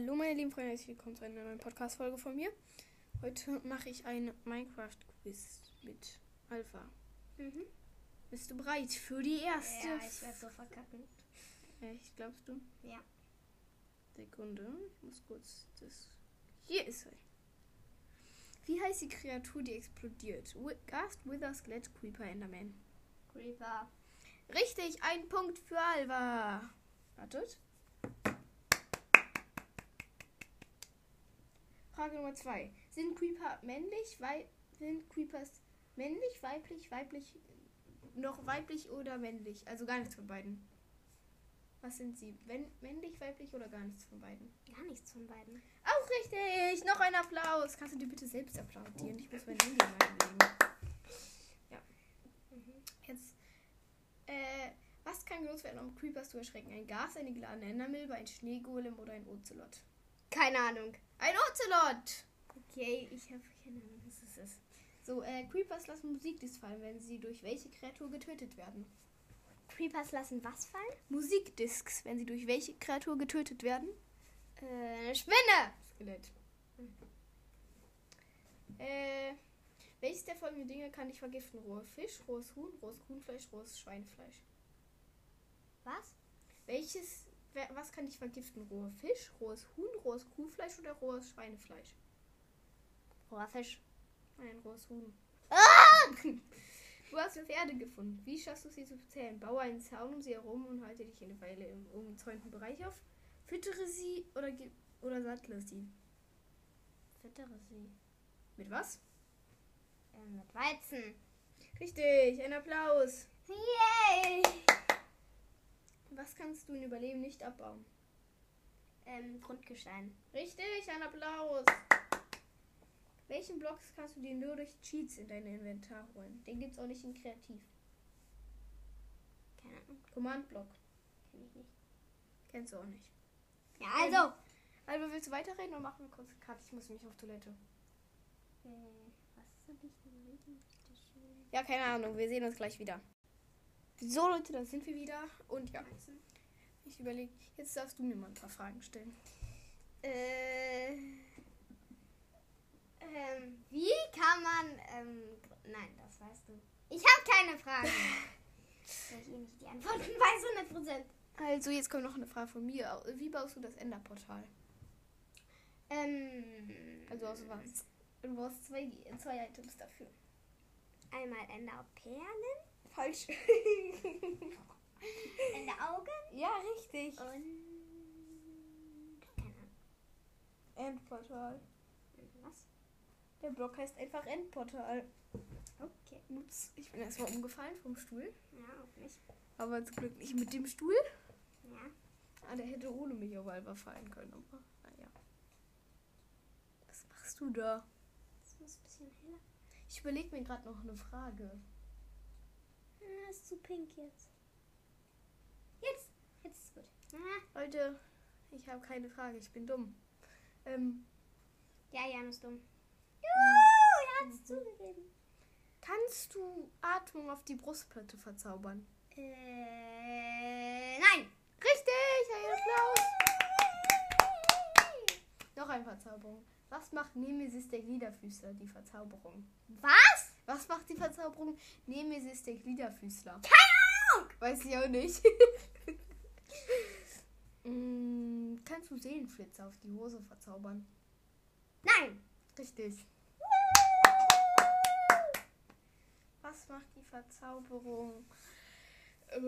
Hallo meine lieben Freunde, herzlich willkommen zu einer neuen Podcast-Folge von mir. Heute mache ich ein Minecraft-Quiz mit Alpha. Mhm. Bist du bereit für die erste? Ja, ich werde so verkacken. Echt, glaubst du? Ja. Sekunde, ich muss kurz das... Hier ist er. Wie heißt die Kreatur, die explodiert? Gast, Wither, Skelett, Creeper, Enderman. Creeper. Richtig, ein Punkt für Alva. Wartet. Frage Nummer zwei. Sind Creeper männlich? Wei sind Creepers männlich, weiblich, weiblich, noch weiblich oder männlich? Also gar nichts von beiden. Was sind sie? Wenn, männlich, weiblich oder gar nichts von beiden? Gar nichts von beiden. Auch richtig! Noch ein Applaus. Kannst du dir bitte selbst applaudieren? Ich muss mein Handy mal hinlegen. Ja. Mhm. Jetzt, äh, was kann genutzt werden, um Creepers zu erschrecken? Ein Gas, eine geladene Endermilbe, ein Schneegolem oder ein Ocelot? Keine Ahnung. Ein Ocelot! Okay, ich habe keine Ahnung, was es ist. So, äh, Creepers lassen Musikdiscs fallen, wenn sie durch welche Kreatur getötet werden? Creepers lassen was fallen? Musikdiscs, wenn sie durch welche Kreatur getötet werden? Äh, eine Spinne. Skelett. Äh, welches der folgenden Dinge kann ich vergiften? Rohe Fisch, rohes Huhn, rohes Kuhnfleisch, rohes Schweinefleisch. Was? Welches, was kann ich vergiften? Rohe Fisch, rohes Huhn, rohes Kuhfleisch oder rohes Schweinefleisch? Roher Fisch. Nein, rohes Huhn. Ah! Du hast eine Pferde gefunden. Wie schaffst du sie zu zählen? Baue einen Zaun um sie herum und halte dich eine Weile im umzäunten Bereich auf. Füttere sie oder, oder sattle sie. Füttere sie. Mit was? Äh, mit Weizen. Richtig, ein Applaus. Yay! Was kannst du in Überleben nicht abbauen? Ähm, Grundgestein. Richtig, ein Applaus. Welchen Blocks kannst du dir nur durch Cheats in dein Inventar holen? Den gibt's auch nicht in Kreativ. Keine Ahnung. Command-Block. Kenn ich nicht. Kennst du auch nicht. Ja, also. Also willst du weiterreden oder machen wir kurz Cut? Ich muss mich auf Toilette. Äh, was soll ich denn schön. Ja, keine Ahnung. Wir sehen uns gleich wieder. So, Leute, da sind wir wieder. Und ja, ich überlege, jetzt darfst du mir mal ein paar Fragen stellen. Äh, ähm, wie kann man, ähm, nein, das weißt du. Ich habe keine Fragen. Weil ich eh nicht die Antworten weiß, 100%. Also, jetzt kommt noch eine Frage von mir. Wie baust du das Enderportal? Ähm, Also aus was? Du brauchst zwei, zwei Items dafür. einmal Enderperlen, Falsch. Enderaugen ja, richtig. und, keine Ahnung, Endportal. was? Der Block heißt einfach Endportal. Okay. Ups, ich bin erstmal umgefallen vom Stuhl. Ja, auch nicht. Aber zum Glück nicht mit dem Stuhl. Ja. Ah, der hätte ohne mich auf Alba fallen können. Aber naja. Was machst du da? Das muss ein bisschen heller. Ich überlege mir gerade noch eine Frage. Ah, ist zu pink jetzt. Jetzt, jetzt ist gut. Ah, Leute, ich habe keine Frage. Ich bin dumm. Ähm, ja, Jan ist dumm. Juhu, er hat's zugegeben. kannst du Atmung auf die Brustplatte verzaubern? Äh, nein. Richtig, ein Applaus. Noch eine Verzauberung. Was macht Nemesis der Gliederfüßler, die Verzauberung? Was? Was macht die Verzauberung Nemesis der Gliederfüßler? Keine Ahnung. Weiß ich auch nicht. Mm, kannst du Seelenflitzer auf die Hose verzaubern? Nein. Richtig. Was macht die Verzauberung? Äh,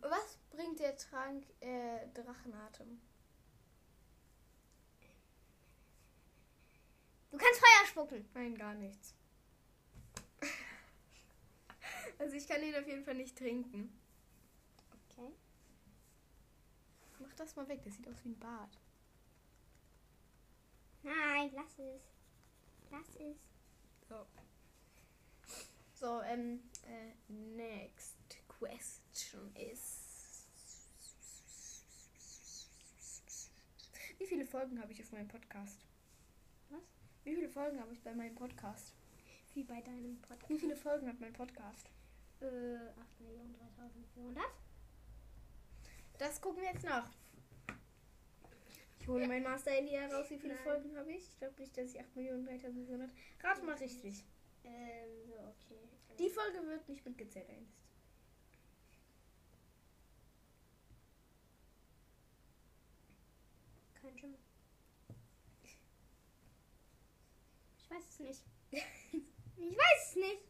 Was bringt der Trank äh, Drachenatem? Du kannst Feuer spucken. Nein, gar nichts. Also ich kann ihn auf jeden Fall nicht trinken. Okay. Mach das mal weg, das sieht aus wie ein Bad. Nein, lass es. Lass es. So. So, ähm, äh, next question is. Wie viele Folgen habe ich auf meinem Podcast? Wie viele Folgen habe ich bei meinem Podcast? Wie bei deinem Podcast. Wie viele Folgen hat mein Podcast? Äh, 8.003.400. Das gucken wir jetzt nach. hole mein Master-Handy heraus. Wie viele Nein. Folgen habe ich? Ich glaube nicht, dass ich 8.300. Rat mal richtig. Ähm, so, okay. Die Folge wird nicht mitgezählt einst. Kein Ich weiß es nicht. ich weiß es nicht.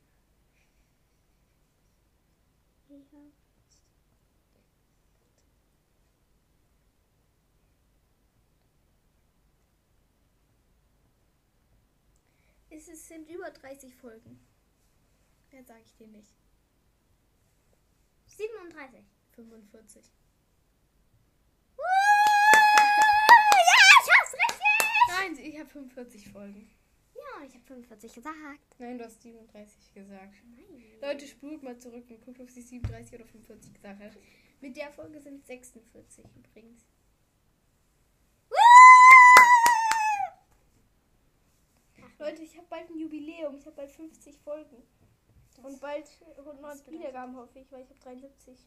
Ja. Es sind über 30 Folgen. Mehr sage ich dir nicht. 37. 45. Ja, ich hab's richtig! Nein, ich habe 45 Folgen. Ich habe 45 gesagt. Nein, du hast 37 gesagt. Nein. Leute, spult mal zurück und guckt, ob sie 37 oder 45 gesagt hat. Mit der Folge sind es 46 übrigens. Leute, ich habe bald ein Jubiläum. Ich habe bald 50 Folgen. Und bald 100 bedeutet- Wiedergaben, hoffe ich, weil ich habe 73.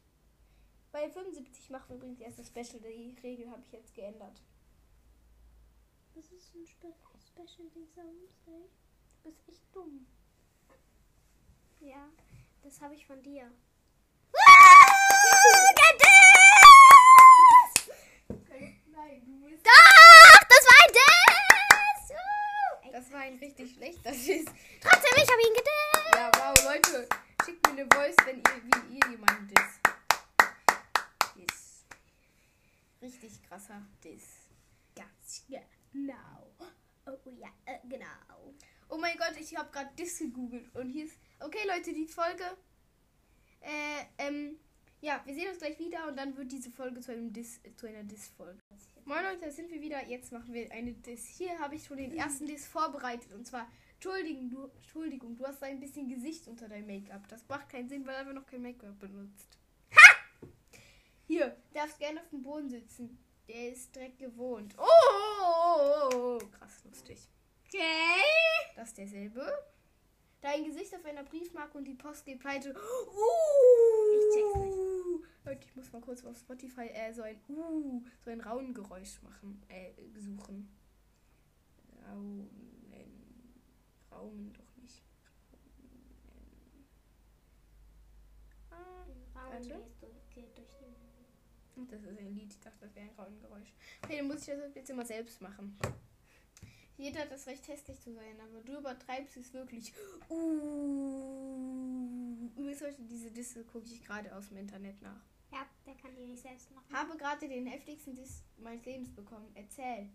Bei 75 machen wir übrigens erst das Special. Die Regel habe ich jetzt geändert. Das ist ein Spe Special am Wednesday. Du bist echt dumm. Ja, das habe ich von dir. Nein, du bist. Doch, das war ein Diss! Das war ein richtig schlechter Schiss. Trotzdem, ich habe ihn gedisst. Ja, wow, Leute. Schickt mir eine Voice, wenn ihr, wie ihr jemanden diss. Diss. Richtig krasser Diss. Ganz genau. Oh ja, äh, genau. Oh mein Gott, ich habe gerade Diss gegoogelt. Und hier ist. Okay, Leute, die Folge. Äh, ähm. Ja, wir sehen uns gleich wieder und dann wird diese Folge zu, einem Diss, äh, zu einer Diss-Folge. Moin Leute, da sind wir wieder. Jetzt machen wir eine Diss. Hier habe ich schon den ersten Diss vorbereitet. Und zwar, Entschuldigung, du, Entschuldigung, du hast ein bisschen Gesicht unter deinem Make-up. Das macht keinen Sinn, weil er noch kein Make-up benutzt. Ha! Hier, darfst gerne auf dem Boden sitzen. Der ist direkt gewohnt. Oh, oh, oh, oh, oh. krass lustig. Okay. Das ist derselbe. Dein Gesicht auf einer Briefmarke und die Post geht pleite. Uh, Ich check's nicht. Ich muss mal kurz auf Spotify äh, so ein uh, so ein Raunen-Geräusch machen, äh, suchen. Raunen. Raunen doch nicht. Raunen. Ah, Raum Warte. gehst du, geht durch den. und das ist ein Lied. Ich dachte, das wäre ein Raunen-Geräusch. Okay, dann muss ich das jetzt immer selbst machen. Jeder hat das Recht hässlich zu sein, aber du übertreibst es wirklich. Uh. Übrigens, Leute, diese Disse gucke ich gerade aus dem Internet nach. Ja, der kann die nicht selbst machen. Habe gerade den heftigsten Diss meines Lebens bekommen. Erzähl.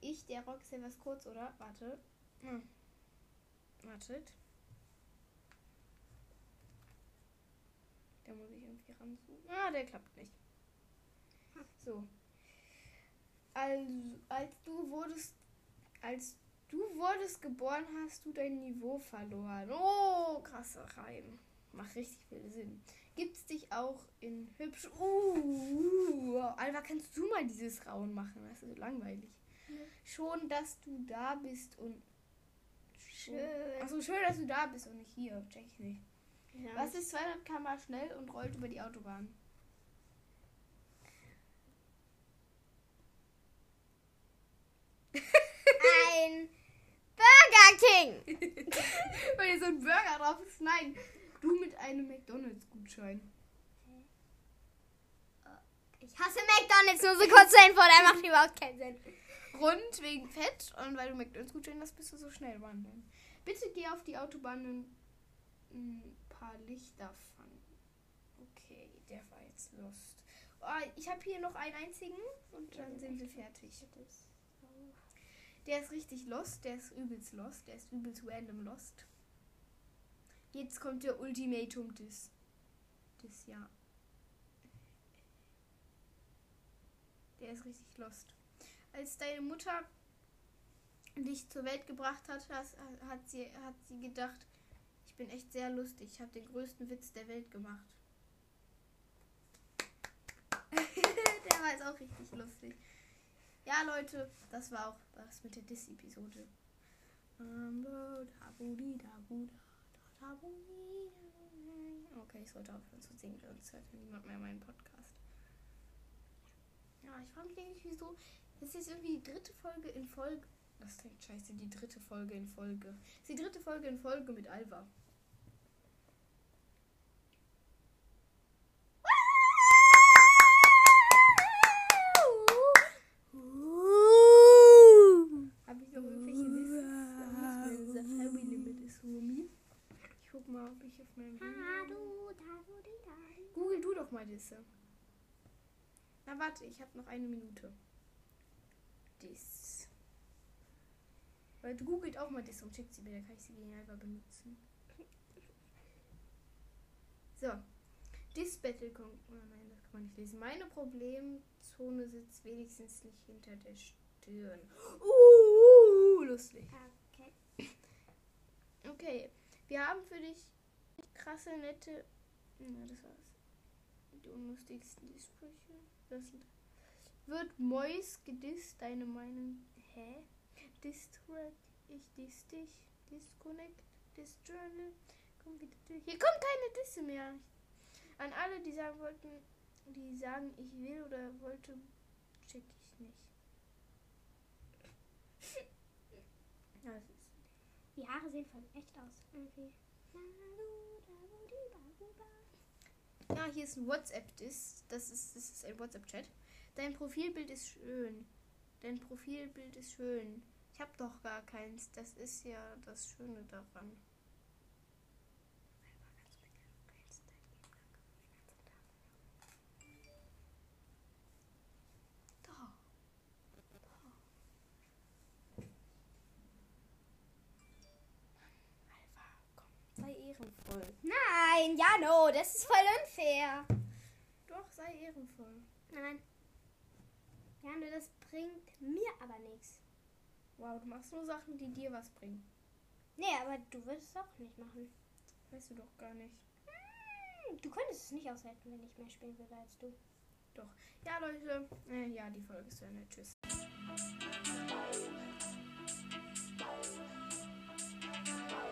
Ich, der Rock, was kurz, oder? Warte. Hm. Wartet. Da muss ich irgendwie ranzoomen. Ah, der klappt nicht. So. Also, als du wurdest, als du wurdest geboren, hast du dein Niveau verloren. Oh, krasser Reim. Macht richtig viel Sinn. Gibt's dich auch in hübsch. Uh, Alva, kannst du mal dieses Rauen machen? Das ist so langweilig. Schon, dass du da bist und. Schön. Achso, schön, dass du da bist und nicht hier. Check ich nicht. Ja. Was ist 200 km schnell und rollt über die Autobahn? Ein Burger King. Weil hier so ein Burger drauf ist. Nein, du mit einem McDonalds-Gutschein. Ich hasse McDonalds nur so kurz zur Info, der macht überhaupt keinen Sinn. Rund wegen Fett und weil du McDonalds-Gutschein hast, bist du so schnell wandern. Bitte geh auf die Autobahn und ein paar Lichter fangen. Okay, der war jetzt lost. Oh, ich habe hier noch einen einzigen und dann sind wir fertig. Der ist richtig lost, der ist übelst lost, der ist übelst random lost. Jetzt kommt der Ultimatum des, des Jahr. Der ist richtig lost. Als deine Mutter dich zur Welt gebracht hat, hat sie, hat sie gedacht, ich bin echt sehr lustig, ich habe den größten Witz der Welt gemacht. der war jetzt auch richtig lustig. Ja, Leute, das war auch was mit der Dis-Episode. Okay, ich sollte aufhören zu singen, sonst hört niemand mehr meinen Podcast. Ja, ich frage mich eigentlich, wieso Das ist irgendwie die dritte Folge in Folge. Das klingt scheiße, die dritte Folge in Folge. Das ist die dritte Folge in Folge mit Alva. Habe ich noch irgendwelche Wissen? Das Heavy Limit ist Rumi. Ich guck mal, ob ich auf meinem Handy. Google du doch mal Disse. Na warte, ich habe noch eine Minute. Dis. Weil du googelt auch mal Dis und schickt sie mir, dann kann ich sie Alva benutzen. So. Dis Battle Con oh nein, das kann man nicht lesen. Meine Problemzone sitzt wenigstens nicht hinter der Stirn. Uh, lustig. Okay. Okay, wir haben für dich krasse, nette. Na, das war's. Die unlustigsten Sprüche. Das. Wird Mois gedisst? Deine Meinung? Hä? Distrack, ich diss dich. Disconnect, Disjournal. Komm wieder. Hier kommt keine Disse mehr. An alle, die sagen wollten, die sagen, ich will oder wollte, check ich nicht. Ja, Die Haare sehen voll echt aus. Irgendwie. Ja, hier ist ein WhatsApp-Diss. Das ist, das ist ein WhatsApp-Chat. Dein Profilbild ist schön. Dein Profilbild ist schön. Ich habe doch gar keins. Das ist ja das Schöne daran. Da. Alpha, komm, sei ehrenvoll. Nein, Jano, das ist voll unfair. Doch, sei ehrenvoll. Nein. Jano, das bringt mir aber nichts. Wow, du machst nur Sachen, die dir was bringen. Nee, aber du willst es auch nicht machen. Weißt du doch gar nicht. Hm, du könntest es nicht aushalten, wenn ich mehr spielen würde als du. Doch. Ja, Leute. Äh, ja, die Folge ist zu Ende. Tschüss. Bye.